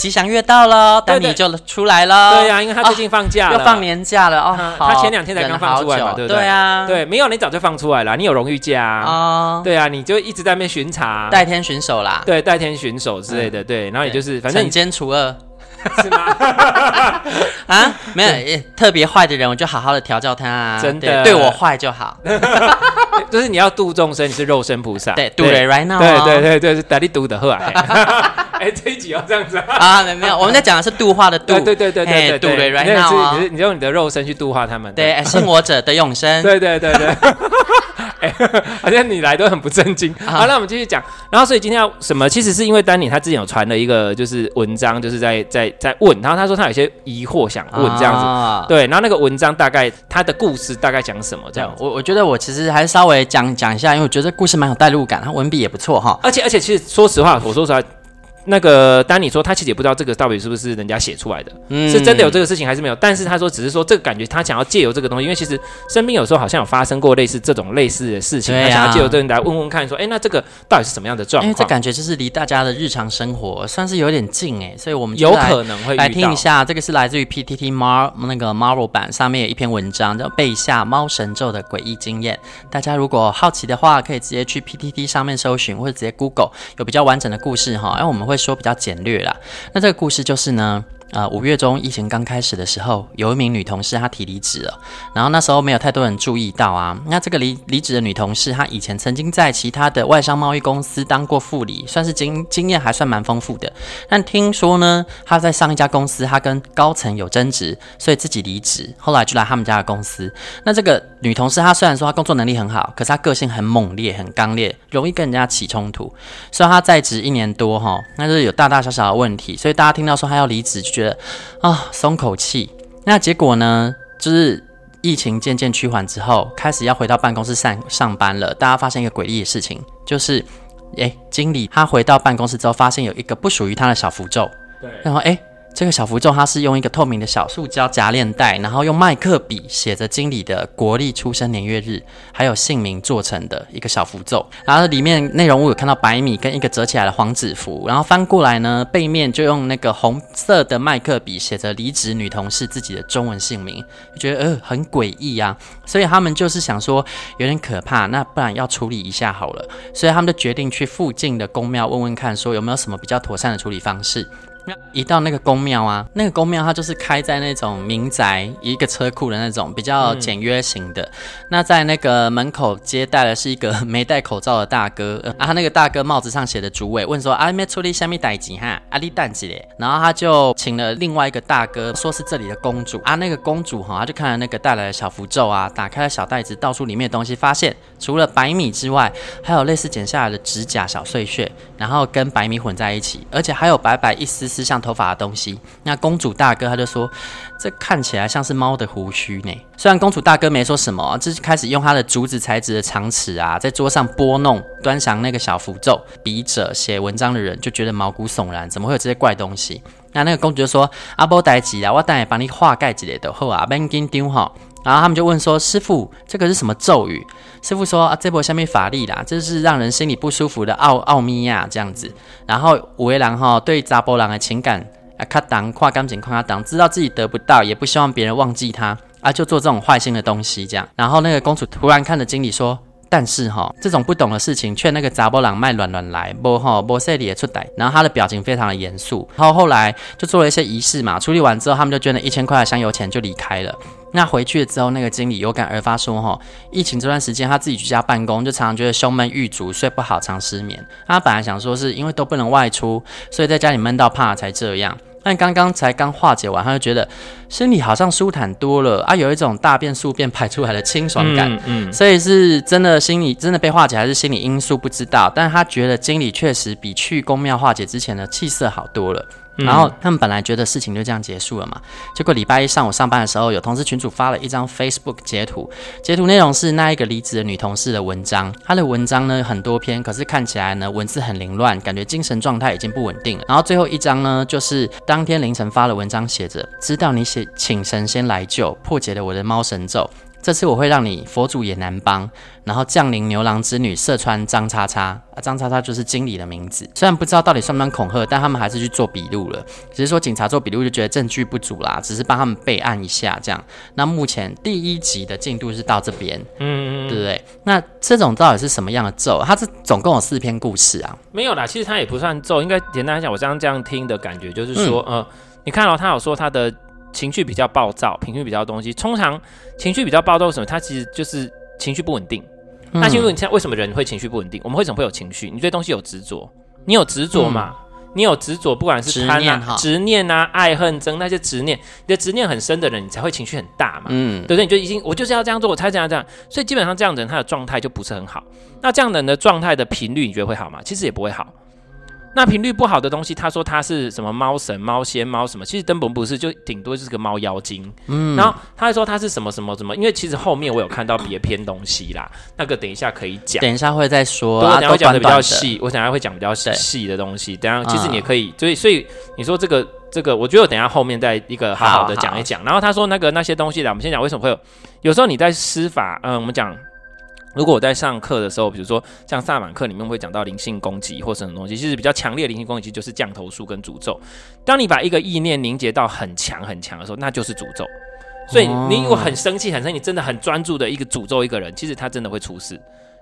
吉祥月到了，丹尼就出来了。对呀、啊，因为他最近放假了，哦、又放年假了哦。他前两天才刚放出来嘛，对不对？对啊，对，没有你早就放出来了，你有荣誉假啊。哦，对啊，你就一直在那边巡查，代天巡守啦。对，代天巡守之类的，对。然后也就是，反正惩奸除恶。是吗？啊，没有，特别坏的人，我就好好的调教他啊，真的对，对我坏就好。就是你要度众生，你是肉身菩萨，对，度 now，对对对对，是大力度的喝啊。哎，这一集要这样子啊？没有，我们在讲的是度化的度，对对对对对，度人 right now，你是你用你的肉身去度化他们，对，信我者的永生，对对对对。哎，好像你来都很不正经。好，那我们继续讲。然后，所以今天要什么？其实是因为丹尼他之前有传了一个就是文章，就是在在在问。然后他说他有些疑惑想问这样子。对，然后那个文章大概他的故事大概讲什么？这样，我我觉得我其实还是稍微讲讲一下，因为我觉得故事蛮有代入感，他文笔也不错哈。而且而且，其实说实话，我说实话。那个丹尼说，他其实也不知道这个到底是不是人家写出来的，嗯、是真的有这个事情还是没有？但是他说，只是说这个感觉，他想要借由这个东西，因为其实身边有时候好像有发生过类似这种类似的事情，啊、他想要借由这个来问问看，说，哎，那这个到底是什么样的状况？因为这感觉就是离大家的日常生活算是有点近哎，所以我们有可能会来听一下。这个是来自于 PTT Mar 那个 Marvel 版上面有一篇文章，叫《背下猫神咒的诡异经验》。大家如果好奇的话，可以直接去 PTT 上面搜寻，或者直接 Google，有比较完整的故事哈。因为我们会说比较简略。那这个故事就是呢。呃，五月中疫情刚开始的时候，有一名女同事她提离职了，然后那时候没有太多人注意到啊。那这个离离职的女同事，她以前曾经在其他的外商贸易公司当过副理，算是经经验还算蛮丰富的。但听说呢，她在上一家公司，她跟高层有争执，所以自己离职，后来就来他们家的公司。那这个女同事她虽然说她工作能力很好，可是她个性很猛烈、很刚烈，容易跟人家起冲突。虽然她在职一年多哈，那就是有大大小小的问题，所以大家听到说她要离职就觉得。啊，松口气。那结果呢？就是疫情渐渐趋缓之后，开始要回到办公室上上班了。大家发现一个诡异的事情，就是，诶，经理他回到办公室之后，发现有一个不属于他的小符咒。对，然后诶。这个小符咒，它是用一个透明的小塑胶夹链袋，然后用麦克笔写着经理的国历出生年月日，还有姓名做成的一个小符咒。然后里面内容物有看到白米跟一个折起来的黄纸符，然后翻过来呢，背面就用那个红色的麦克笔写着离职女同事自己的中文姓名，就觉得呃很诡异呀。所以他们就是想说有点可怕，那不然要处理一下好了。所以他们就决定去附近的宫庙问问看，说有没有什么比较妥善的处理方式。一到那个宫庙啊，那个宫庙它就是开在那种民宅一个车库的那种比较简约型的。嗯、那在那个门口接待的是一个 没戴口罩的大哥，啊，他那个大哥帽子上写的主委问说：“啊，没处理虾米代志哈？阿里蛋几咧？”然后他就请了另外一个大哥，说是这里的公主啊。那个公主哈，他就看了那个带来的小符咒啊，打开了小袋子，倒出里面的东西，发现除了白米之外，还有类似剪下来的指甲小碎屑，然后跟白米混在一起，而且还有白白一丝丝。像头发的东西，那公主大哥他就说，这看起来像是猫的胡须呢。虽然公主大哥没说什么，就是开始用他的竹子材质的长尺啊，在桌上拨弄，端详那个小符咒。笔者写文章的人就觉得毛骨悚然，怎么会有这些怪东西？那那个公主就说：“阿波代吉啊，我等下帮你画盖之类的，好啊，别紧张哈。”然后他们就问说：“师傅，这个是什么咒语？”师傅说：“啊，这波下面法力啦，这是让人心里不舒服的奥奥秘呀，这样子。”然后五位郎哈对查波郎的情感啊，卡挡跨感情跨挡，知道自己得不到，也不希望别人忘记他啊，就做这种坏心的东西这样。然后那个公主突然看着经理说。但是哈，这种不懂的事情，劝那个查某人卖卵卵来，不哈不说理也出歹。然后他的表情非常的严肃。然后后来就做了一些仪式嘛，处理完之后，他们就捐了一千块的香油钱就离开了。那回去了之后，那个经理有感而发说：“哈，疫情这段时间他自己居家办公，就常常觉得胸闷欲足，睡不好，常失眠。他本来想说是因为都不能外出，所以在家里闷到怕才这样。但刚刚才刚化解完，他就觉得心里好像舒坦多了啊，有一种大便宿便排出来的清爽感。嗯，嗯，所以是真的心理真的被化解，还是心理因素不知道。但是他觉得经理确实比去公庙化解之前的气色好多了。”然后他们本来觉得事情就这样结束了嘛，结果礼拜一上午上班的时候，有同事群主发了一张 Facebook 截图，截图内容是那一个离职的女同事的文章，她的文章呢很多篇，可是看起来呢文字很凌乱，感觉精神状态已经不稳定了。然后最后一张呢，就是当天凌晨发的文章，写着知道你写请神仙来救，破解了我的猫神咒。这次我会让你佛祖也难帮，然后降临牛郎织女射穿张叉叉啊，张叉叉就是经理的名字。虽然不知道到底算不算恐吓，但他们还是去做笔录了。只是说警察做笔录就觉得证据不足啦，只是帮他们备案一下这样。那目前第一集的进度是到这边，嗯，对不对？那这种到底是什么样的咒？它是总共有四篇故事啊？没有啦，其实它也不算咒，应该简单来讲，我刚刚这样听的感觉就是说，嗯、呃，你看到、哦、他有说他的。情绪比较暴躁，情绪比较东西。通常情绪比较暴躁，什么？他其实就是情绪不稳定。嗯、那请问你现在为什么人会情绪不稳定？我们为什么会有情绪？你对东西有执着，你有执着嘛？嗯、你有执着，不管是贪啊、执念啊、爱恨憎那些执念，你的执念很深的人，你才会情绪很大嘛？嗯，对不对？你就已经我就是要这样做，我才这样这样。所以基本上这样的人，他的状态就不是很好。那这样的人的状态的频率，你觉得会好吗？其实也不会好。那频率不好的东西，他说他是什么猫神、猫仙、猫什么，其实根本不是，就顶多就是个猫妖精。嗯，然后他还说他是什么什么什么，因为其实后面我有看到别篇东西啦，那个等一下可以讲，等一下会再说，我等下会讲的比较细，我等下会讲比较细的东西。等下其实你也可以，所以所以你说这个这个，我觉得我等下后面再一个好好的讲一讲。然后他说那个那些东西啦，我们先讲为什么会有，有时候你在施法，嗯，我们讲。如果我在上课的时候，比如说像萨满课里面会讲到灵性攻击或什么东西，其实比较强烈的灵性攻击就是降头术跟诅咒。当你把一个意念凝结到很强很强的时候，那就是诅咒。所以你如果很生气，很生气，你真的很专注的一个诅咒一个人，其实他真的会出事。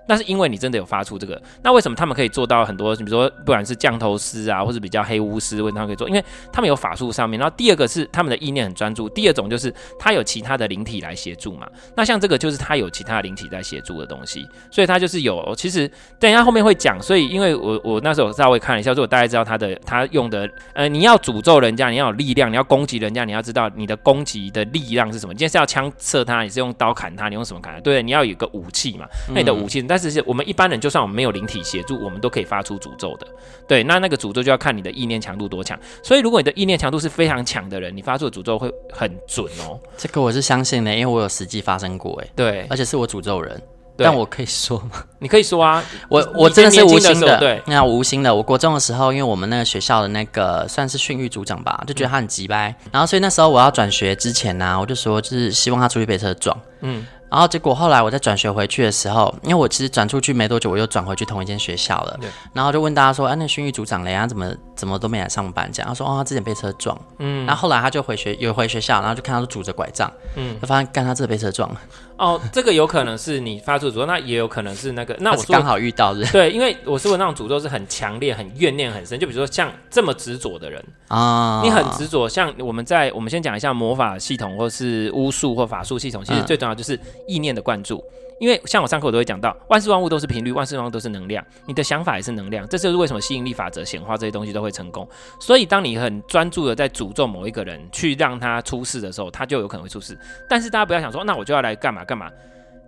那是因为你真的有发出这个，那为什么他们可以做到很多？比如说，不管是降头师啊，或者比较黑巫师，为什么他们可以做？因为他们有法术上面。然后第二个是他们的意念很专注。第二种就是他有其他的灵体来协助嘛。那像这个就是他有其他的灵体在协助的东西，所以他就是有。其实等一下后面会讲。所以因为我我那时候稍微看了一下，所以我大概知道他的他用的呃，你要诅咒人家，你要有力量，你要攻击人家，你要知道你的攻击的力量是什么。你今天是要枪射他，你是用刀砍他，你用什么砍他？对，你要有个武器嘛。那你的武器，嗯、但是是我们一般人。就算我们没有灵体协助，我们都可以发出诅咒的。对，那那个诅咒就要看你的意念强度多强。所以，如果你的意念强度是非常强的人，你发出的诅咒会很准哦。这个我是相信的，因为我有实际发生过。哎，对，而且是我诅咒人。但我可以说吗？你可以说啊，我我真的是无心的。对，那无心的。我国中的时候，因为我们那个学校的那个算是训育组长吧，就觉得他很急掰。嗯、然后，所以那时候我要转学之前呢、啊，我就说，就是希望他出去被车撞。嗯。然后结果后来我在转学回去的时候，因为我其实转出去没多久，我又转回去同一间学校了。对然后就问大家说：“哎、啊，那训育组长雷啊怎么怎么都没来上班？”这样他说：“哦，他之前被车撞。”嗯。然后后来他就回学，有回学校，然后就看到他拄着拐杖。嗯。就发现干他这被车撞了。哦，这个有可能是你发出诅咒，那也有可能是那个。那我刚好遇到的。对，因为我说的那种诅咒是很强烈、很怨念很深，就比如说像这么执着的人啊，你很执着。像我们在我们先讲一下魔法系统，或是巫术或法术系统，其实最重要就是意念的灌注。因为像我上课我都会讲到，万事万物都是频率，万事万物都是能量，你的想法也是能量，这就是为什么吸引力法则、显化这些东西都会成功。所以，当你很专注的在诅咒某一个人，去让他出事的时候，他就有可能会出事。但是大家不要想说，那我就要来干嘛干嘛？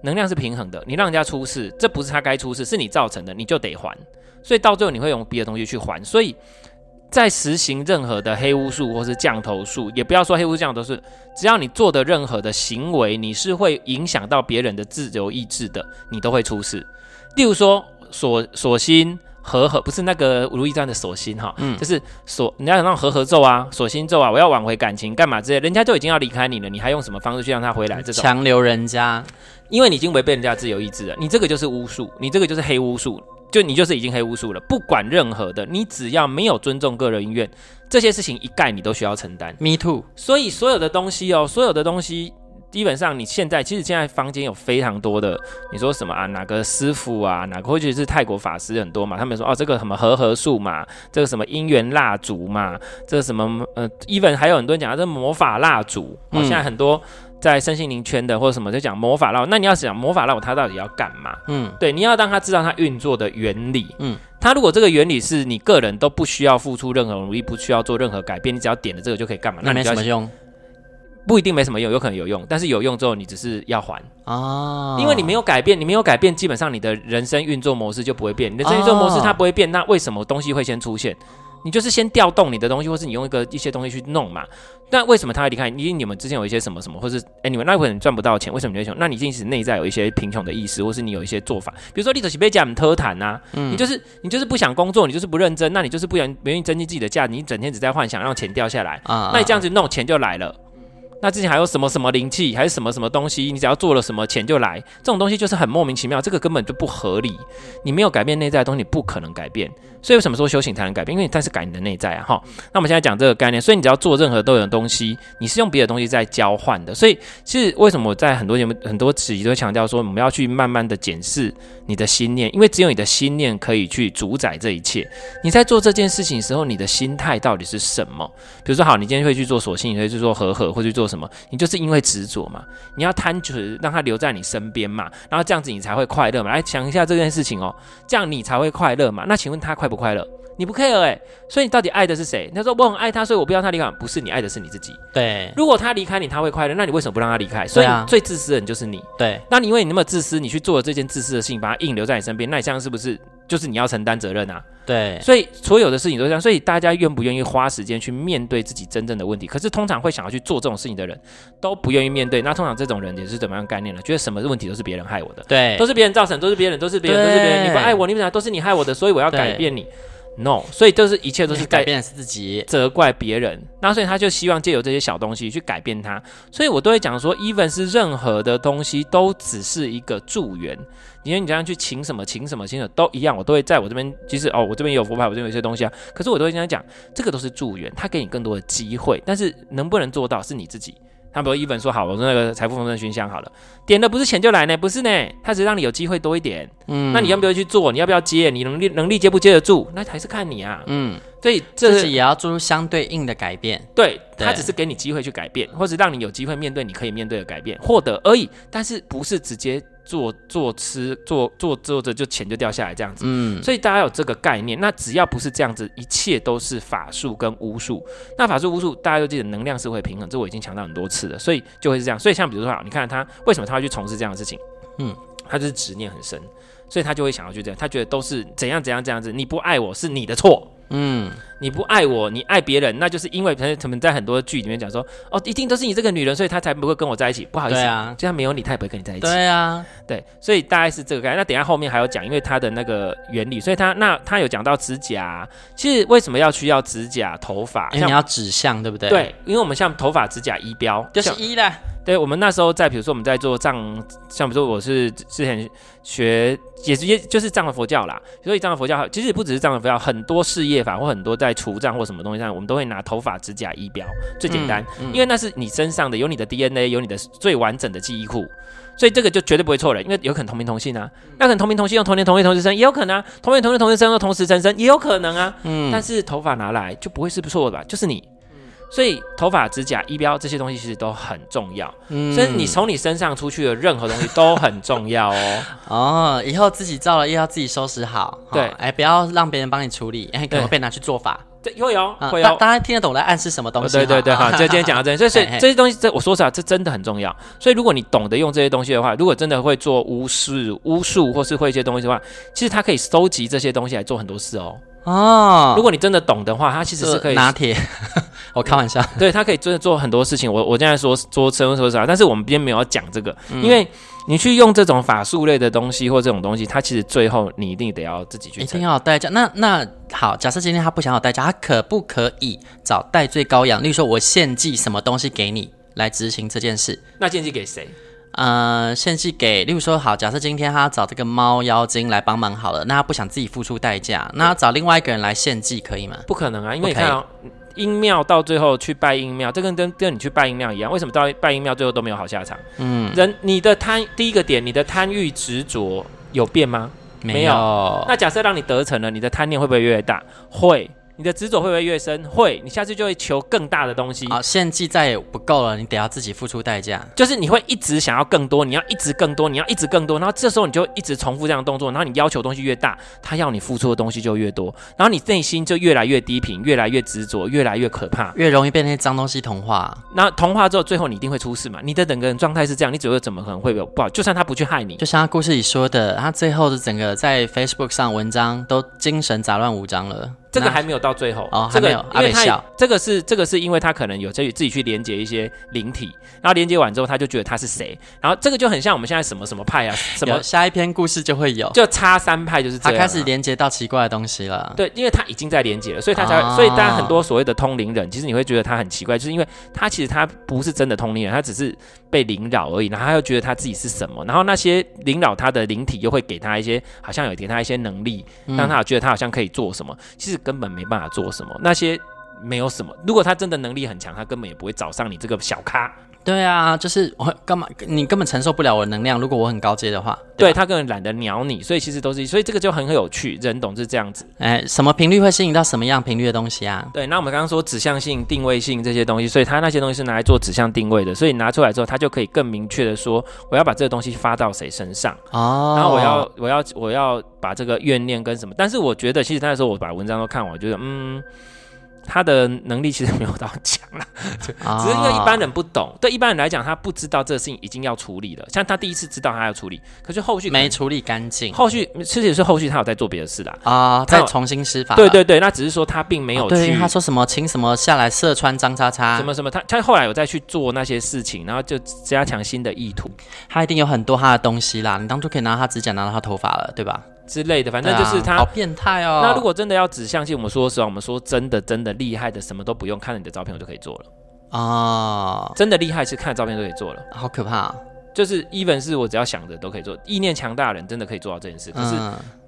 能量是平衡的，你让人家出事，这不是他该出事，是你造成的，你就得还。所以到最后你会用别的东西去还。所以。在实行任何的黑巫术或是降头术，也不要说黑巫降头术，只要你做的任何的行为，你是会影响到别人的自由意志的，你都会出事。例如说锁锁心和合，不是那个如懿传的锁心哈，嗯，就是锁，你要有那种和合咒啊，锁心咒啊，我要挽回感情干嘛之类，人家就已经要离开你了，你还用什么方式去让他回来？这种强留人家，因为你已经违背人家自由意志了，你这个就是巫术，你这个就是黑巫术。就你就是已经黑巫术了，不管任何的，你只要没有尊重个人意愿，这些事情一概你都需要承担。Me too。所以所有的东西哦，所有的东西，基本上你现在其实现在坊间有非常多的，你说什么啊？哪个师傅啊？哪个或者是泰国法师很多嘛？他们说哦，这个什么和合术嘛，这个什么姻缘蜡烛嘛，这个什么呃，even 还有很多人讲的这魔法蜡烛，哦，现在很多。在身心灵圈的或者什么，就讲魔法烙。那你要想魔法烙，它到底要干嘛？嗯，对，你要让他知道它运作的原理。嗯，它如果这个原理是你个人都不需要付出任何努力，不需要做任何改变，你只要点了这个就可以干嘛？那没什么用。不一定没什么用，有可能有用，但是有用之后你只是要还哦，因为你没有改变，你没有改变，基本上你的人生运作模式就不会变。你的人生运作模式它不会变，哦、那为什么东西会先出现？你就是先调动你的东西，或是你用一个一些东西去弄嘛。那为什么他会离开？因为你们之前有一些什么什么，或是哎，你们那会你赚不到钱，为什么你会穷？那你即使内在有一些贫穷的意识，或是你有一些做法，比如说你就是被讲特谈呐，你就是你就是不想工作，你就是不认真，那你就是不愿不愿意增进自己的价值，你整天只在幻想让钱掉下来啊，那你这样子弄钱就来了。那之前还有什么什么灵气，还是什么什么东西？你只要做了什么，钱就来。这种东西就是很莫名其妙，这个根本就不合理。你没有改变内在的东西，你不可能改变。所以为什么说修行才能改变？因为你但是改你的内在啊，哈。那我们现在讲这个概念，所以你只要做任何都有的东西，你是用别的东西在交换的。所以其实为什么我在很多节目、很多集都强调说，我们要去慢慢的检视你的心念，因为只有你的心念可以去主宰这一切。你在做这件事情的时候，你的心态到底是什么？比如说，好，你今天会去做索性，你会去做和合，或去做什么？你就是因为执着嘛，你要贪图让他留在你身边嘛，然后这样子你才会快乐嘛。来想一下这件事情哦，这样你才会快乐嘛。那请问他快不快乐？你不 care 哎、欸，所以你到底爱的是谁？他说我很爱他，所以我不要他离开。不是你爱的是你自己。对，如果他离开你，他会快乐，那你为什么不让他离开？所以最自私的人就是你。对，那你因为你那么自私，你去做了这件自私的事情，把他硬留在你身边，那你这样是不是就是你要承担责任啊？对，所以所有的事情都这样。所以大家愿不愿意花时间去面对自己真正的问题？可是通常会想要去做这种事情的人，都不愿意面对。那通常这种人也是怎么样概念呢？觉得什么问题都是别人害我的，对，都是别人造成，都是别人，都是别人，都是别人。你不爱我，你本来都是你害我的，所以我要改变你。No，所以就是一切都是改变自己，责怪别人。那所以他就希望借由这些小东西去改变他。所以我都会讲说，even 是任何的东西都只是一个助缘。因为你这样去请什么请什么请什么都一样，我都会在我这边。其实哦，我这边有佛牌，我这边有一些东西啊。可是我都会跟他讲，这个都是助缘，他给你更多的机会。但是能不能做到是你自己。他比如一本说好，我说那个财富丰盛熏香好了，点的不是钱就来呢，不是呢，他只是让你有机会多一点。嗯，那你要不要去做？你要不要接？你能力能力接不接得住？那还是看你啊。嗯，所以这自己也要做出相对应的改变。对，他只是给你机会去改变，或者让你有机会面对你可以面对的改变，获得而已。但是不是直接。做做吃做做做着就钱就掉下来这样子，嗯，所以大家有这个概念。那只要不是这样子，一切都是法术跟巫术。那法术巫术，大家都记得能量是会平衡，这我已经强调很多次了，所以就会是这样。所以像比如说，你看他为什么他会去从事这样的事情？嗯，他就是执念很深，所以他就会想要去这样。他觉得都是怎样怎样这样子，你不爱我是你的错。嗯，你不爱我，你爱别人，那就是因为他们在很多剧里面讲说，哦，一定都是你这个女人，所以他才不会跟我在一起。不好意思，啊，就算没有你，他也不会跟你在一起。对啊，对，所以大概是这个概念。那等一下后面还有讲，因为他的那个原理，所以他那他有讲到指甲，其实为什么要需要指甲、头发？因为你要指向，对不对？对，因为我们像头发、指甲、仪表，就是一的。对，我们那时候在，比如说我们在做账，像比如说我是之前学，也直接就是藏的佛教啦，所以藏的佛教其实也不只是藏的佛教，很多事业法或很多在除障或什么东西上，我们都会拿头发、指甲、仪表，最简单，嗯嗯、因为那是你身上的，有你的 DNA，有你的最完整的记忆库，所以这个就绝对不会错了，因为有可能同名同姓啊，那可能同名同姓用同年同月同日生也有可能啊，同年同月同日生用同时生生也有可能啊，嗯，但是头发拿来就不会是不错的吧，就是你。所以头发、指甲、仪表这些东西其实都很重要，嗯，所以你从你身上出去的任何东西都很重要哦。哦，以后自己造了又要自己收拾好，对，哎，不要让别人帮你处理，哎，可能被拿去做法。对，会有，会有。大家听得懂来暗示什么东西？对对对，好，就今天讲到这里，所以所以 这些东西，这我说实话，这真的很重要。所以如果你懂得用这些东西的话，如果真的会做巫术、巫术或是会一些东西的话，其实它可以收集这些东西来做很多事哦。哦，如果你真的懂的话，他其实是可以拿铁。我开玩笑，对，他可以真的做很多事情。我我现在说说说说啥，但是我们今天没有要讲这个，嗯、因为你去用这种法术类的东西或这种东西，它其实最后你一定得要自己去，一定要有代价。那那好，假设今天他不想要代价，他可不可以找代罪羔羊？例如说，我献祭什么东西给你来执行这件事？那献祭给谁？呃，献祭给，例如说，好，假设今天他找这个猫妖精来帮忙好了，那他不想自己付出代价，那他找另外一个人来献祭可以吗？不可能啊，因为你看哦，阴庙到最后去拜阴庙，这跟跟跟你去拜阴庙一样，为什么到拜阴庙最后都没有好下场？嗯，人你的贪第一个点，你的贪欲执着有变吗？没有。没有。那假设让你得逞了，你的贪念会不会越来越大？会。你的执着会不会越深？会，你下次就会求更大的东西。好，献祭再也不够了，你得要自己付出代价。就是你会一直想要更多，你要一直更多，你要一直更多，然后这时候你就一直重复这样的动作，然后你要求东西越大，他要你付出的东西就越多，然后你内心就越来越低频，越来越执着，越来越可怕，越容易被那些脏东西同化。那同化之后，最后你一定会出事嘛？你的整个人状态是这样，你只会怎么可能会有不好？就算他不去害你，就像他故事里说的，他最后的整个在 Facebook 上文章都精神杂乱无章了。这个还没有到最后哦，这个还没有，因为他这个是这个是因为他可能有自己自己去连接一些灵体，然后连接完之后他就觉得他是谁，然后这个就很像我们现在什么什么派啊，什么下一篇故事就会有，就差三派就是这样、啊，他开始连接到奇怪的东西了。对，因为他已经在连接了，所以他才会，哦、所以大家很多所谓的通灵人，其实你会觉得他很奇怪，就是因为他其实他不是真的通灵人，他只是被灵扰而已，然后他又觉得他自己是什么，然后那些灵扰他的灵体又会给他一些好像有给他一些能力，让他觉得他好像可以做什么，嗯、其实根本没办法做。什么？那些没有什么。如果他真的能力很强，他根本也不会找上你这个小咖。对啊，就是我干嘛？你根本承受不了我的能量。如果我很高阶的话，对，对他根本懒得鸟你。所以其实都是，所以这个就很很有趣。人懂是这样子。哎，什么频率会吸引到什么样频率的东西啊？对，那我们刚刚说指向性、定位性这些东西，所以他那些东西是拿来做指向定位的。所以拿出来之后，他就可以更明确的说，我要把这个东西发到谁身上。哦。然后我要，我要，我要把这个怨念跟什么？但是我觉得，其实那时候我把文章都看完，我觉得，嗯。他的能力其实没有到强 啦，只是因为一般人不懂。对一般人来讲，他不知道这个事情已经要处理了。像他第一次知道他要处理，可是后续没处理干净。后续其实也是后续他有在做别的事啦啊，再重新施法。对对对，那只是说他并没有去。对，他说什么请什么下来射穿张叉叉什么什么，他他后来有再去做那些事情，然后就加强新的意图。他一定有很多他的东西啦，你当初可以拿他指甲，拿到他头发了，对吧？之类的，反正就是他、啊、好变态哦。那如果真的要只相信，我们说实话，我们说真的真的厉害的，什么都不用看你的照片，我就可以做了啊。哦、真的厉害是看照片就可以做了，好可怕、啊。就是 even 是我只要想着都可以做，意念强大的人真的可以做到这件事。可是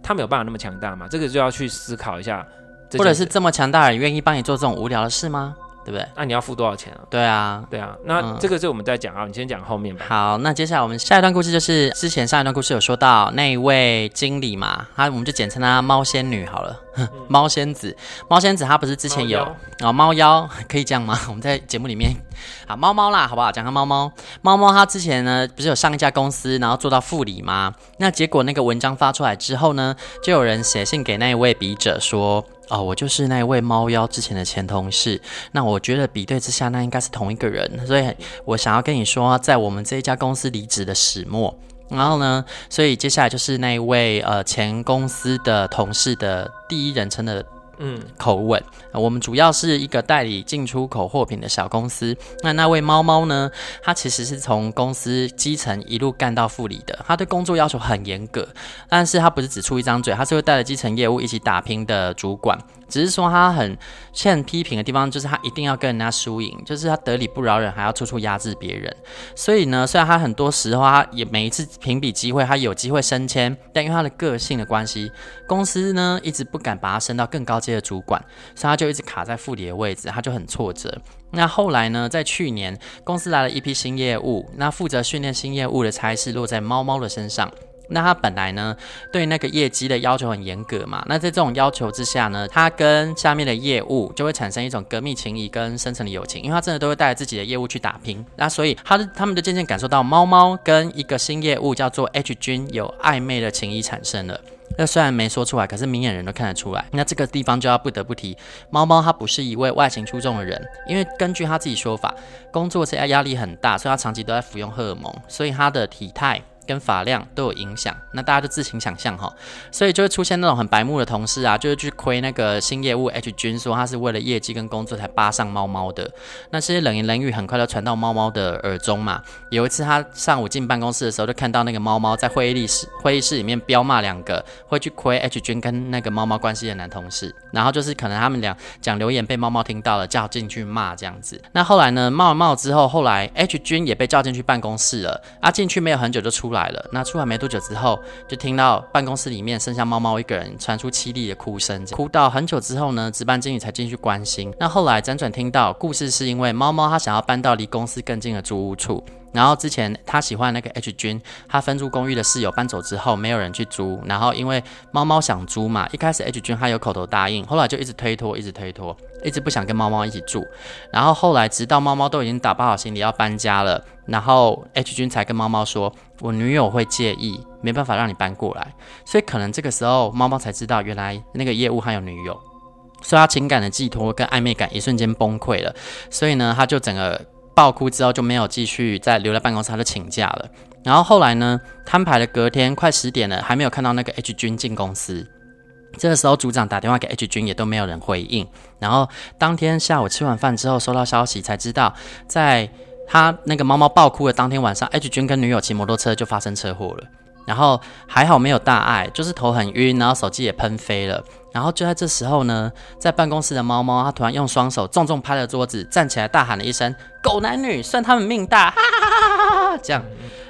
他没有办法那么强大嘛？这个就要去思考一下。或者是这么强大的人愿意帮你做这种无聊的事吗？对不对？那、啊、你要付多少钱啊？对啊，对啊。那这个是我们在讲啊，嗯、你先讲后面吧。好，那接下来我们下一段故事就是之前上一段故事有说到那一位经理嘛，他我们就简称他猫仙女好了，猫、嗯、仙子。猫仙子他不是之前有啊猫妖可以这样吗？我们在节目里面啊猫猫啦，好不好？讲下猫猫猫猫，他之前呢不是有上一家公司，然后做到副理吗？那结果那个文章发出来之后呢，就有人写信给那一位笔者说。哦，我就是那位猫妖之前的前同事。那我觉得比对之下，那应该是同一个人。所以我想要跟你说，在我们这一家公司离职的始末。然后呢，所以接下来就是那一位呃前公司的同事的第一人称的。嗯，口吻。我们主要是一个代理进出口货品的小公司。那那位猫猫呢？他其实是从公司基层一路干到副理的。他对工作要求很严格，但是他不是只出一张嘴，他是会带着基层业务一起打拼的主管。只是说他很欠批评的地方，就是他一定要跟人家输赢，就是他得理不饶人，还要处处压制别人。所以呢，虽然他很多时候他也每一次评比机会，他有机会升迁，但因为他的个性的关系，公司呢一直不敢把他升到更高阶的主管，所以他就一直卡在副理的位置，他就很挫折。那后来呢，在去年公司来了一批新业务，那负责训练新业务的差事落在猫猫的身上。那他本来呢，对那个业绩的要求很严格嘛。那在这种要求之下呢，他跟下面的业务就会产生一种革命情谊跟深层的友情，因为他真的都会带着自己的业务去打拼。那所以他的他们就渐渐感受到猫猫跟一个新业务叫做 H 君有暧昧的情谊产生了。那虽然没说出来，可是明眼人都看得出来。那这个地方就要不得不提，猫猫他不是一位外形出众的人，因为根据他自己说法，工作时压力很大，所以他长期都在服用荷尔蒙，所以他的体态。跟发量都有影响，那大家就自行想象哈，所以就会出现那种很白目的同事啊，就是去亏那个新业务 H 君说他是为了业绩跟工作才扒上猫猫的，那些冷言冷语很快就传到猫猫的耳中嘛。有一次他上午进办公室的时候，就看到那个猫猫在会议室会议室里面飙骂两个会去亏 H 君跟那个猫猫关系的男同事，然后就是可能他们俩讲留言被猫猫听到了，叫进去骂这样子。那后来呢，骂完骂之后，后来 H 君也被叫进去办公室了，啊进去没有很久就出来了，那出来没多久之后，就听到办公室里面剩下猫猫一个人，传出凄厉的哭声，哭到很久之后呢，值班经理才进去关心。那后来辗转听到故事，是因为猫猫它想要搬到离公司更近的租屋处，然后之前他喜欢那个 H 君，他分租公寓的室友搬走之后，没有人去租。然后因为猫猫想租嘛，一开始 H 君他有口头答应，后来就一直推脱，一直推脱，一直不想跟猫猫一起住。然后后来直到猫猫都已经打包好行李要搬家了，然后 H 君才跟猫猫说：“我女友会介意，没办法让你搬过来。”所以可能这个时候猫猫才知道，原来那个业务还有女友，所以他情感的寄托跟暧昧感一瞬间崩溃了。所以呢，他就整个。爆哭之后就没有继续再留在办公室，他就请假了。然后后来呢，摊牌的隔天快十点了，还没有看到那个 H 君进公司。这个时候组长打电话给 H 君，也都没有人回应。然后当天下午吃完饭之后，收到消息才知道，在他那个猫猫爆哭的当天晚上，H 君跟女友骑摩托车就发生车祸了。然后还好没有大碍，就是头很晕，然后手机也喷飞了。然后就在这时候呢，在办公室的猫猫，它突然用双手重重拍了桌子，站起来大喊了一声：“狗男女，算他们命大！” 哈哈哈哈哈哈！这样，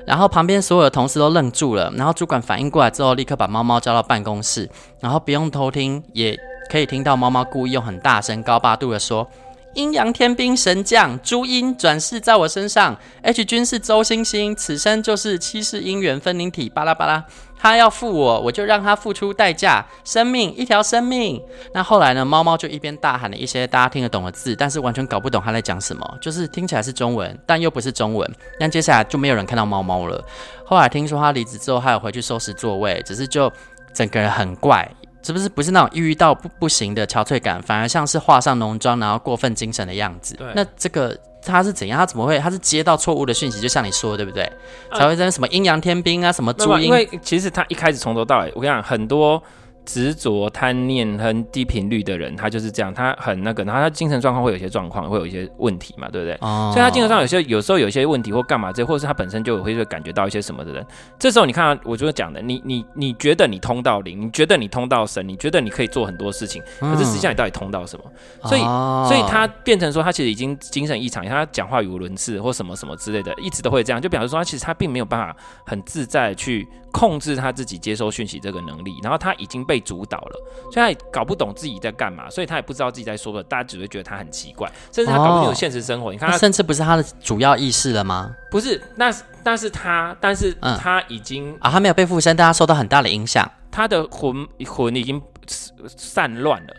然后旁边所有的同事都愣住了。然后主管反应过来之后，立刻把猫猫叫到办公室，然后不用偷听，也可以听到猫猫故意用很大声、高八度的说。阴阳天兵神将朱茵转世在我身上，H 君是周星星，此生就是七世姻缘分灵体，巴拉巴拉，他要负我，我就让他付出代价，生命一条生命。那后来呢？猫猫就一边大喊了一些大家听得懂的字，但是完全搞不懂他在讲什么，就是听起来是中文，但又不是中文。那接下来就没有人看到猫猫了。后来听说他离职之后，还有回去收拾座位，只是就整个人很怪。是不是不是那种遇到不不行的憔悴感，反而像是画上浓妆然后过分精神的样子？对，那这个他是怎样？他怎么会？他是接到错误的讯息，就像你说的，对不对？啊、才会在什么阴阳天兵啊，什么朱茵？因为其实他一开始从头到尾，我跟你讲很多。执着、贪念和低频率的人，他就是这样，他很那个，然后他精神状况会有一些状况，会有一些问题嘛，对不对？哦。所以他精神上有些有时候有一些问题或干嘛这，或者是他本身就会会感觉到一些什么的人，这时候你看，我就讲的，你你你觉得你通到灵，你觉得你通到神，你觉得你可以做很多事情，可是实际上你到底通到什么？嗯、所以所以他变成说他其实已经精神异常，他讲话语无伦次或什么什么之类的，一直都会这样，就表示说他其实他并没有办法很自在去控制他自己接收讯息这个能力，然后他已经被主导了。所以他也搞不懂自己在干嘛，所以他也不知道自己在说的，大家只会觉得他很奇怪，甚至他搞不清楚现实生活。哦、你看他，甚至不是他的主要意识了吗？不是，那但是他，但是他已经、嗯、啊，他没有被附身，但他受到很大的影响，他的魂魂已经散乱了。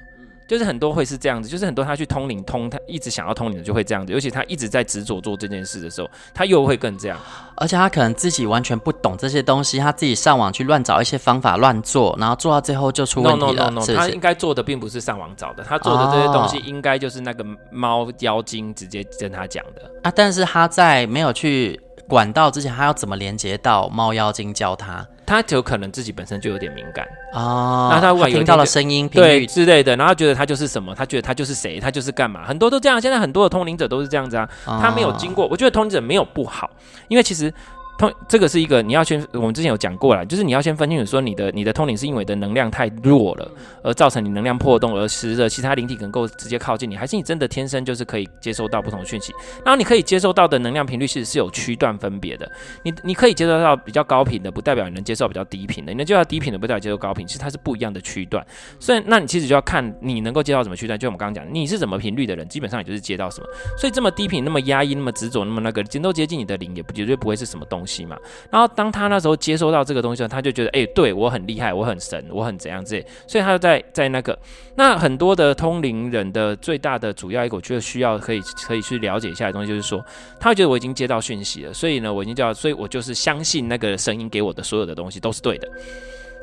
就是很多会是这样子，就是很多他去通灵通，他一直想要通灵的就会这样子，尤其他一直在执着做这件事的时候，他又会更这样。而且他可能自己完全不懂这些东西，他自己上网去乱找一些方法乱做，然后做到最后就出问题了。No, no, no, no, 是是他应该做的并不是上网找的，他做的这些东西应该就是那个猫妖精直接跟他讲的啊。但是他在没有去管道之前，他要怎么连接到猫妖精教他？他有可能自己本身就有点敏感啊，那他如果听到了声音对之类的，然后他觉得他就是什么，他觉得他就是谁，他就是干嘛，很多都这样。现在很多的通灵者都是这样子啊，他没有经过，我觉得通灵者没有不好，因为其实。通这个是一个你要先，我们之前有讲过了，就是你要先分清楚说你的你的通灵是因为你的能量太弱了，而造成你能量破洞，而使得其他灵体能够直接靠近你，还是你真的天生就是可以接收到不同的讯息？然后你可以接收到的能量频率其实是有区段分别的，你你可以接收到比较高频的，不代表你能接受比较低频的，你能接受低频的，不代表接受高频，其实它是不一样的区段。所以那你其实就要看你能够接到什么区段，就我们刚刚讲，你是什么频率的人，基本上也就是接到什么。所以这么低频、那么压抑、那么执着、那么那个，都接近你的灵，也不绝对不会是什么东西东西嘛。然后。当他那时候接收到这个东西，他就觉得，哎、对我很厉害，我很神，我很怎样子，所以他就在在那个那很多的通灵人的最大的主要一个，我觉得需要可以可以去了解一下的东西，就是说，他会觉得我已经接到讯息了，所以呢，我已经叫，所以我就是相信那个声音给我的所有的东西都是对的，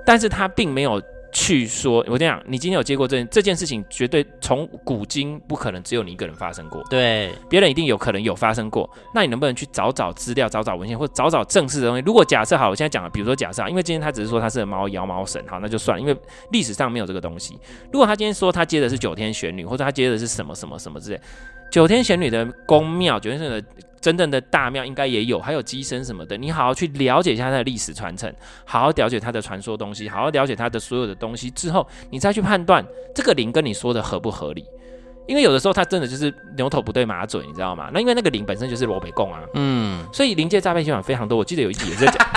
但是他并没有。去说，我这样，你今天有接过这这件事情，绝对从古今不可能只有你一个人发生过，对，别人一定有可能有发生过。那你能不能去找找资料，找找文献，或找找正式的东西？如果假设好，我现在讲了，比如说假设，因为今天他只是说他是猫妖猫神，好，那就算了，因为历史上没有这个东西。如果他今天说他接的是九天玄女，或者他接的是什么什么什么之类，九天玄女的宫庙，九天玄女的。真正的大庙应该也有，还有机身什么的，你好好去了解一下它的历史传承，好好了解它的传说东西，好好了解它的所有的东西之后，你再去判断这个灵跟你说的合不合理。因为有的时候它真的就是牛头不对马嘴，你知道吗？那因为那个灵本身就是罗北贡啊，嗯，所以灵界诈骗现场非常多。我记得有一集也是在讲。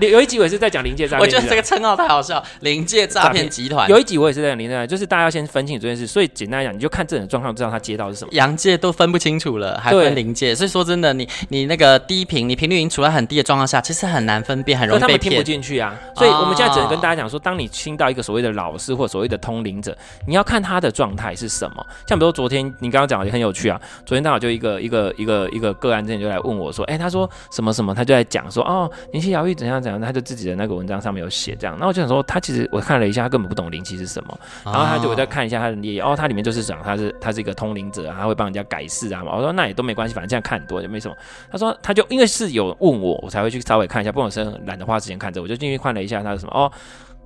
有有一集我也是在讲临界诈骗，我觉得这个称号太好笑，临界诈骗集团。有一集我也是在讲临界诈骗，就是大家要先分清楚这件事。所以简单来讲，你就看这种状况，知道他接到是什么。阳界都分不清楚了，还分临界。所以说真的，你你那个低频，你频率已经处在很低的状况下，其实很难分辨，很容易被骗。他们听不进去啊。所以我们现在只能跟大家讲说，当你听到一个所谓的老师或所谓的通灵者，你要看他的状态是什么。像比如说昨天你刚刚讲的也很有趣啊，昨天刚好就一个一个一个一个个案之前就来问我说，哎，他说什么什么，他就在讲说，哦，灵气疗愈怎样怎样，他就自己的那个文章上面有写这样。那我就想说，他其实我看了一下，他根本不懂灵气是什么。然后他就我再看一下他的哦，他里面就是讲他是他是一个通灵者，他会帮人家改事啊。我说那也都没关系，反正这样看很多也没什么。他说他就因为是有问我，我才会去稍微看一下，不然我是懒得花时间看着，我就进去看了一下他的什么哦。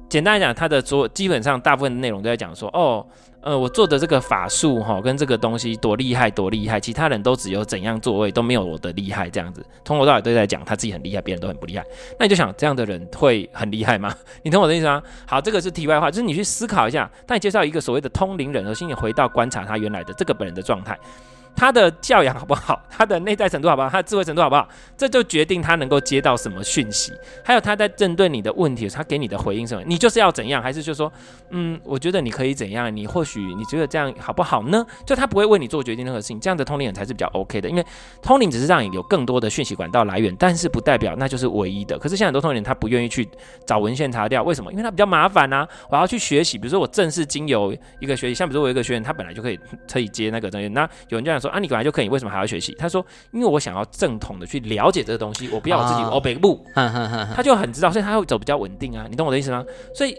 简单来讲，他的做基本上大部分内容都在讲说，哦，呃，我做的这个法术哈，跟这个东西多厉害多厉害，其他人都只有怎样作为，都没有我的厉害这样子。从头到尾都在讲他自己很厉害，别人都很不厉害。那你就想，这样的人会很厉害吗？你懂我的意思吗？好，这个是题外话，就是你去思考一下。当你介绍一个所谓的通灵人，而心你回到观察他原来的这个本人的状态。他的教养好不好？他的内在程度好不好？他的智慧程度好不好？这就决定他能够接到什么讯息，还有他在针对你的问题，他给你的回应什么？你就是要怎样？还是就说，嗯，我觉得你可以怎样？你或许你觉得这样好不好呢？就他不会为你做决定任何事情，这样的通灵人才是比较 OK 的。因为通灵只是让你有更多的讯息管道来源，但是不代表那就是唯一的。可是现在很多通灵人他不愿意去找文献查掉，为什么？因为他比较麻烦啊！我要去学习，比如说我正式经由一个学习，像比如说我一个学员，他本来就可以可以接那个东西，那有人就想说啊，你本来就可以，为什么？还要学习？他说：“因为我想要正统的去了解这个东西，我不要我自己欧北部。”他就很知道，所以他会走比较稳定啊。你懂我的意思吗？所以，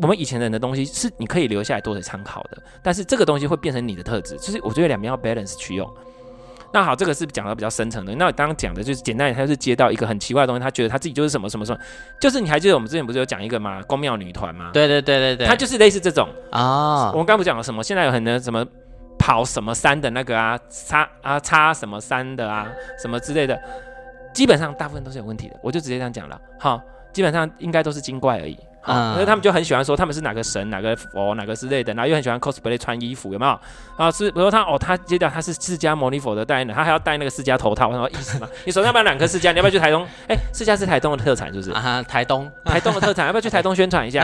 我们以前人的东西是你可以留下来多的参考的，但是这个东西会变成你的特质。就是我觉得两边要 balance 去用。那好，这个是讲的比较深层的。那我刚刚讲的就是简单点，他是接到一个很奇怪的东西，他觉得他自己就是什么什么什么，就是你还记得我们之前不是有讲一个吗？宫庙女团吗？对对对对对，他就是类似这种啊。我们刚不讲了什么？现在有很多什么？跑什么山的那个啊，插啊插什么山的啊，什么之类的，基本上大部分都是有问题的。我就直接这样讲了，好，基本上应该都是精怪而已。啊，所以他们就很喜欢说他们是哪个神、哪个佛、哪个之类的，然后又很喜欢 cosplay 穿衣服，有没有？啊，是比如说他哦，他接到他是释迦牟尼佛的代言人，他还要戴那个释迦头套，什么意思吗？你手上要不要两颗释迦？你要不要去台东？哎、欸，释迦是台东的特产，是不是？啊，台东，台东的特产，要不要去台东宣传一下？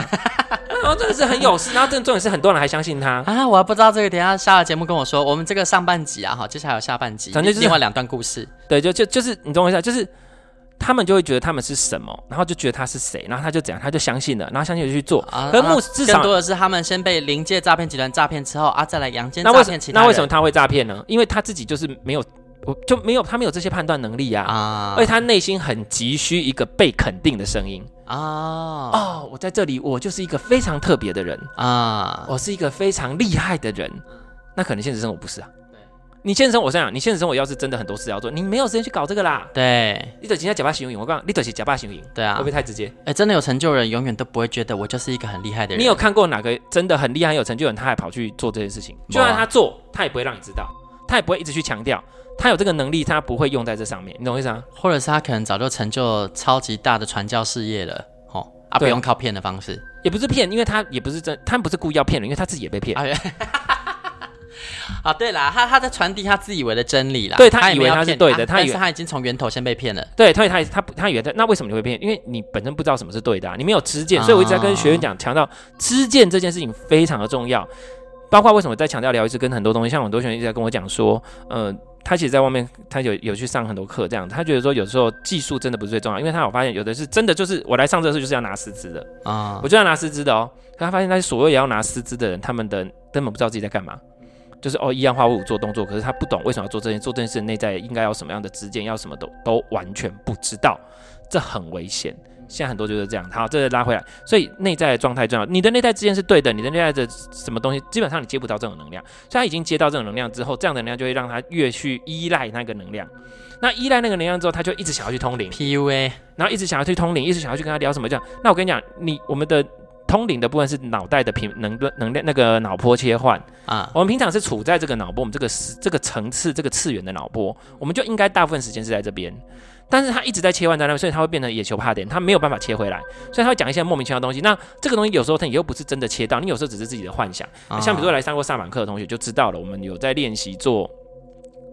然 后真的是很有事，然后这重点是很多人还相信他啊！我还不知道这个，等下下了节目跟我说。我们这个上半集啊，哈，接下来有下半集，反正就是另外两段故事。对，就就就是你懂我意思，就是。他们就会觉得他们是什么，然后就觉得他是谁，然后他就怎样，他就相信了，然后相信就去做。啊、可是至少更多的是他们先被临界诈骗集团诈骗之后啊，再来阳间诈骗其他那为什么他会诈骗呢？因为他自己就是没有，我就没有他没有这些判断能力啊，啊而且他内心很急需一个被肯定的声音啊。哦，我在这里，我就是一个非常特别的人啊，我是一个非常厉害的人。那可能现实生活不是啊。你现实生活这样，你现实生活要是真的很多事要做，你没有时间去搞这个啦。对，你得今天假扮行云，我告诉你，你得是假扮行云。对啊，会不会太直接？哎、欸，真的有成就人永远都不会觉得我就是一个很厉害的人。你有看过哪个真的很厉害、有成就人，他还跑去做这件事情？就算他做，他也不会让你知道，他也不会一直去强调，他有这个能力，他不会用在这上面。你懂我意思吗？或者是他可能早就成就超级大的传教事业了，哦，啊，不用靠骗的方式，也不是骗，因为他也不是真，他不是故意要骗人，因为他自己也被骗。哎啊，对啦，他他在传递他自以为的真理啦，对他以为他是对的，他以为他已经从源头先被骗了，对，他他他他以为他那为什么你会骗？因为你本身不知道什么是对的，啊，你没有知见，所以我一直在跟学员讲，强调知见这件事情非常的重要。包括为什么在强调疗愈师跟很多东西，像很多学员一直在跟我讲说，呃，他其实在外面他有有去上很多课这样，他觉得说有时候技术真的不是最重要，因为他有发现有的是真的就是我来上这个课就是要拿师资的啊，我就要拿师资的哦，可他发现那些所谓也要拿师资的人，他们的根本不知道自己在干嘛。就是哦，一样画五做动作，可是他不懂为什么要做这件做这件事，内在应该要什么样的知见，要什么都都完全不知道，这很危险。现在很多就是这样。好，这个拉回来，所以内在的状态重要。你的内在之间是对的，你的内在的什么东西，基本上你接不到这种能量。所以他已经接到这种能量之后，这样的能量就会让他越去依赖那个能量。那依赖那个能量之后，他就一直想要去通灵，PUA，然后一直想要去通灵，一直想要去跟他聊什么这样。那我跟你讲，你我们的。通灵的部分是脑袋的平能能量那个脑波切换啊，我们平常是处在这个脑波，我们这个这个层次这个次元的脑波，我们就应该大部分时间是在这边，但是他一直在切换在那边，所以他会变成野球怕点，他没有办法切回来，所以他会讲一些莫名其妙的东西。那这个东西有时候他又不是真的切到，你有时候只是自己的幻想。啊、像比如说来上过萨满课的同学就知道了，我们有在练习做，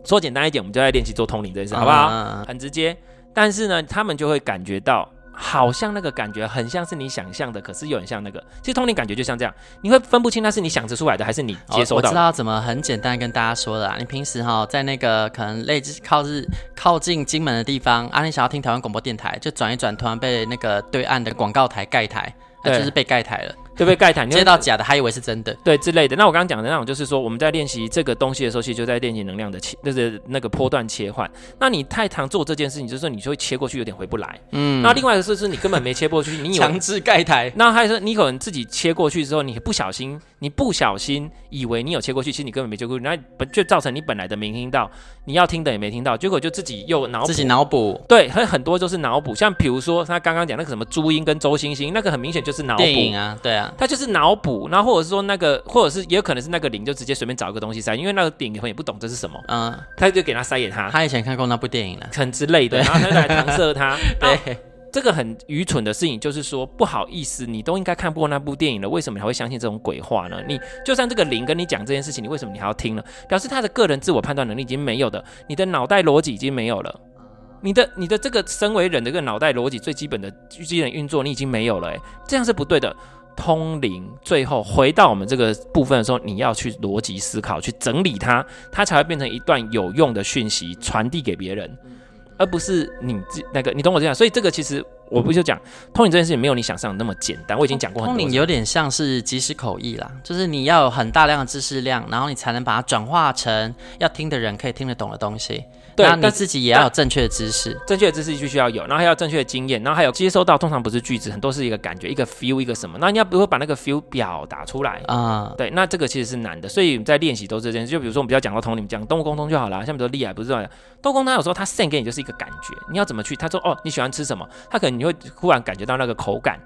说简单一点，我们就在练习做通灵这件事，好不好？啊、很直接，但是呢，他们就会感觉到。好像那个感觉很像是你想象的，可是又很像那个。其实通灵感觉就像这样，你会分不清那是你想着出来的，还是你接收到的。哦。我知道怎么很简单跟大家说的啊，你平时哈在那个可能类似靠日靠近金门的地方啊，你想要听台湾广播电台，就转一转，突然被那个对岸的广告台盖台，那就是被盖台了。对不对？盖台，接到假的，还以为是真的，对之类的。那我刚刚讲的那种，就是说我们在练习这个东西的时候，其实就在练习能量的切，就是那个波段切换。那你太常做这件事情，就是说你就会切过去，有点回不来。嗯。那另外一个是，是你根本没切过去，你强制盖台。那还有说，你可能自己切过去之后，你不小心，你不小心以为你有切过去，其实你根本没切过去，那本就造成你本来的没听到，你要听的也没听到，结果就自己又脑。自己脑补。对，很很多就是脑补。像比如说他刚刚讲那个什么朱茵跟周星星，那个很明显就是脑补。啊，对啊，他就是脑补。然后或者是说那个，或者是也有可能是那个灵就直接随便找一个东西塞，因为那个灵魂也不懂这是什么，嗯，他就给他塞给他。他以前看过那部电影了，很之类的，然后他就来搪塞他。对，这个很愚蠢的事情就是说，不好意思，你都应该看过那部电影了，为什么你还会相信这种鬼话呢？你就算这个灵跟你讲这件事情，你为什么你还要听呢？表示他的个人自我判断能力已经没有的，你的脑袋逻辑已经没有了，你的你的这个身为人的这个脑袋逻辑最基本的基本运作你已经没有了，哎，这样是不对的。通灵，最后回到我们这个部分的时候，你要去逻辑思考，去整理它，它才会变成一段有用的讯息传递给别人，而不是你这那个，你懂我这样。所以这个其实我不就讲通灵这件事情没有你想象的那么简单。我已经讲过。通灵有点像是即时口译啦，就是你要有很大量的知识量，然后你才能把它转化成要听的人可以听得懂的东西。对，那你自己也要有正确的知识，正确的知识必须要有，然后还要正确的经验，然后还有接收到，通常不是句子，很多是一个感觉，一个 feel，一个什么，那你要不会把那个 feel 表达出来啊？对，那这个其实是难的，所以在练习都是这件事。就比如说我们比较讲到通灵，讲动物沟通就好了，像比如说厉害不是这样，动物沟通他有时候他 send 给你就是一个感觉，你要怎么去？他说哦，你喜欢吃什么？他可能你会忽然感觉到那个口感。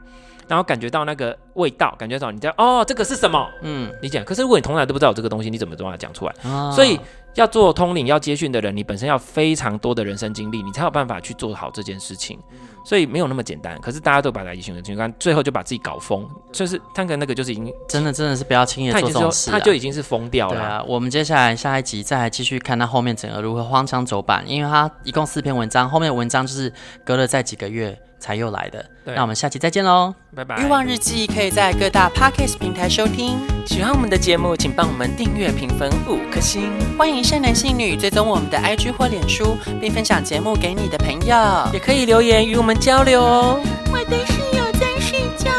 然后感觉到那个味道，感觉到你知道哦，这个是什么？嗯，你讲。可是如果你从来都不知道有这个东西，你怎么都要讲出来？哦、所以要做通灵、要接讯的人，你本身要非常多的人生经历，你才有办法去做好这件事情。所以没有那么简单。可是大家都把它一群人去干，最后就把自己搞疯。就是他跟那个就是已经真的真的是不要轻易做这种事、啊，他就已经是疯掉了。对啊，我们接下来下一集再来继续看他后面整个如何荒腔走板，因为他一共四篇文章，后面的文章就是隔了再几个月。才又来的，那我们下期再见喽，拜拜。欲望日记可以在各大 Podcast 平台收听，喜欢我们的节目，请帮我们订阅、评分五颗星。欢迎善男信女追踪我们的 IG 或脸书，并分享节目给你的朋友，也可以留言与我们交流哦。我的室友在睡觉，